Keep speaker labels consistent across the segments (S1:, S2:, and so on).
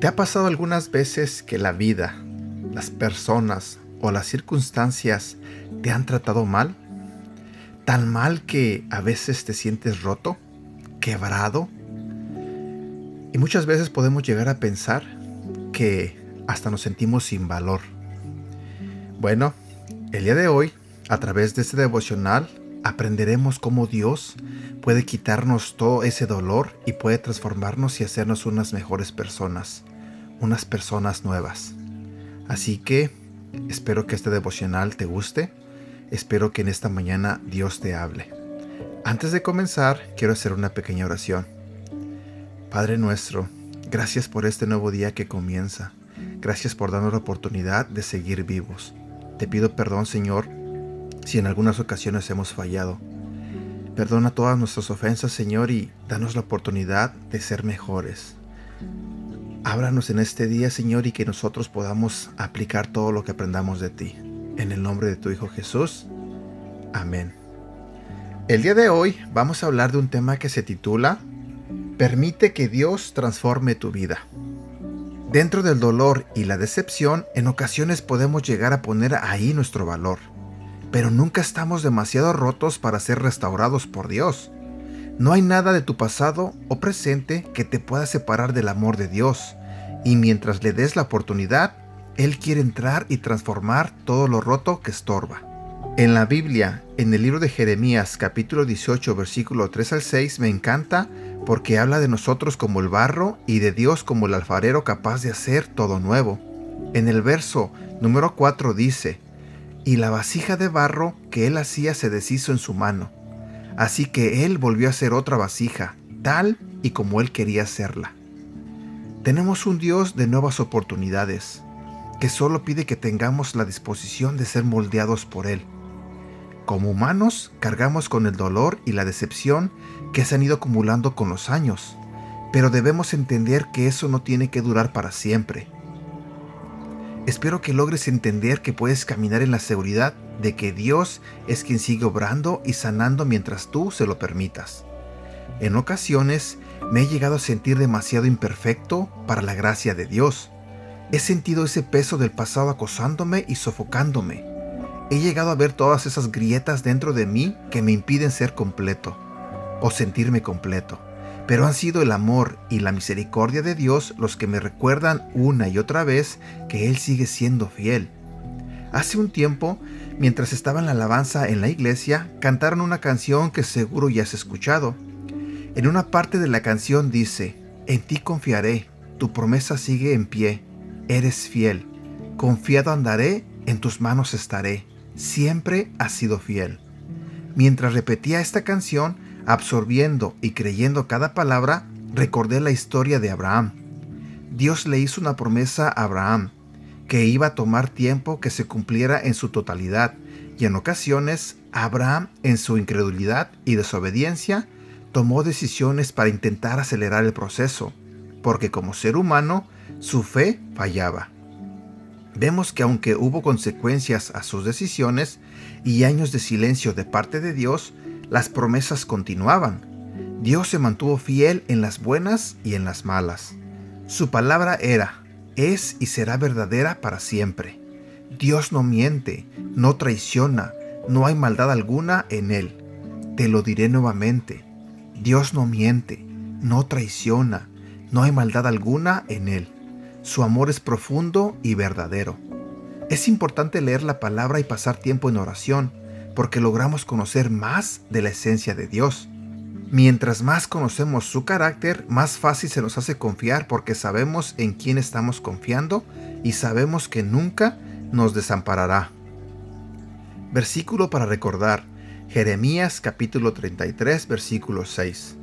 S1: ¿Te ha pasado algunas veces que la vida, las personas o las circunstancias te han tratado mal? Tan mal que a veces te sientes roto, quebrado. Y muchas veces podemos llegar a pensar que hasta nos sentimos sin valor. Bueno, el día de hoy, a través de este devocional, aprenderemos cómo Dios puede quitarnos todo ese dolor y puede transformarnos y hacernos unas mejores personas unas personas nuevas. Así que espero que este devocional te guste. Espero que en esta mañana Dios te hable. Antes de comenzar, quiero hacer una pequeña oración. Padre nuestro, gracias por este nuevo día que comienza. Gracias por darnos la oportunidad de seguir vivos. Te pido perdón, Señor, si en algunas ocasiones hemos fallado. Perdona todas nuestras ofensas, Señor, y danos la oportunidad de ser mejores. Ábranos en este día, Señor, y que nosotros podamos aplicar todo lo que aprendamos de ti. En el nombre de tu Hijo Jesús. Amén. El día de hoy vamos a hablar de un tema que se titula Permite que Dios transforme tu vida. Dentro del dolor y la decepción, en ocasiones podemos llegar a poner ahí nuestro valor, pero nunca estamos demasiado rotos para ser restaurados por Dios. No hay nada de tu pasado o presente que te pueda separar del amor de Dios, y mientras le des la oportunidad, Él quiere entrar y transformar todo lo roto que estorba. En la Biblia, en el libro de Jeremías capítulo 18 versículo 3 al 6, me encanta porque habla de nosotros como el barro y de Dios como el alfarero capaz de hacer todo nuevo. En el verso número 4 dice, y la vasija de barro que él hacía se deshizo en su mano Así que él volvió a hacer otra vasija, tal y como él quería hacerla. Tenemos un Dios de nuevas oportunidades, que solo pide que tengamos la disposición de ser moldeados por Él. Como humanos cargamos con el dolor y la decepción que se han ido acumulando con los años, pero debemos entender que eso no tiene que durar para siempre. Espero que logres entender que puedes caminar en la seguridad de que Dios es quien sigue obrando y sanando mientras tú se lo permitas. En ocasiones me he llegado a sentir demasiado imperfecto para la gracia de Dios. He sentido ese peso del pasado acosándome y sofocándome. He llegado a ver todas esas grietas dentro de mí que me impiden ser completo o sentirme completo. Pero han sido el amor y la misericordia de Dios los que me recuerdan una y otra vez que Él sigue siendo fiel. Hace un tiempo Mientras estaba en la alabanza en la iglesia, cantaron una canción que seguro ya has escuchado. En una parte de la canción dice, En ti confiaré, tu promesa sigue en pie, eres fiel, confiado andaré, en tus manos estaré, siempre has sido fiel. Mientras repetía esta canción, absorbiendo y creyendo cada palabra, recordé la historia de Abraham. Dios le hizo una promesa a Abraham, que iba a tomar tiempo que se cumpliera en su totalidad, y en ocasiones Abraham, en su incredulidad y desobediencia, tomó decisiones para intentar acelerar el proceso, porque como ser humano, su fe fallaba. Vemos que aunque hubo consecuencias a sus decisiones y años de silencio de parte de Dios, las promesas continuaban. Dios se mantuvo fiel en las buenas y en las malas. Su palabra era, es y será verdadera para siempre. Dios no miente, no traiciona, no hay maldad alguna en Él. Te lo diré nuevamente. Dios no miente, no traiciona, no hay maldad alguna en Él. Su amor es profundo y verdadero. Es importante leer la palabra y pasar tiempo en oración, porque logramos conocer más de la esencia de Dios. Mientras más conocemos su carácter, más fácil se nos hace confiar porque sabemos en quién estamos confiando y sabemos que nunca nos desamparará. Versículo para recordar. Jeremías capítulo 33 versículo 6.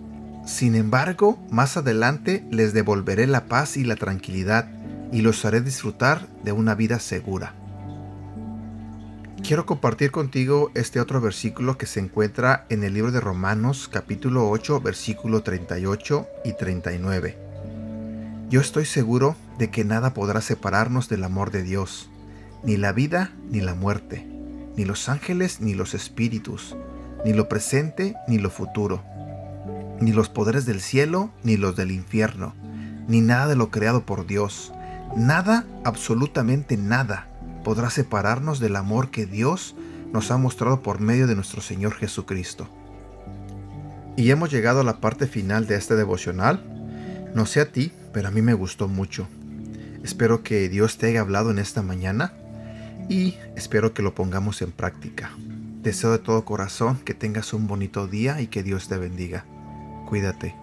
S1: Sin embargo, más adelante les devolveré la paz y la tranquilidad y los haré disfrutar de una vida segura. Quiero compartir contigo este otro versículo que se encuentra en el libro de Romanos capítulo 8 versículo 38 y 39. Yo estoy seguro de que nada podrá separarnos del amor de Dios, ni la vida ni la muerte, ni los ángeles ni los espíritus, ni lo presente ni lo futuro, ni los poderes del cielo ni los del infierno, ni nada de lo creado por Dios. Nada, absolutamente nada, podrá separarnos del amor que Dios nos ha mostrado por medio de nuestro Señor Jesucristo. Y hemos llegado a la parte final de este devocional. No sé a ti, pero a mí me gustó mucho. Espero que Dios te haya hablado en esta mañana y espero que lo pongamos en práctica. Deseo de todo corazón que tengas un bonito día y que Dios te bendiga. Cuídate.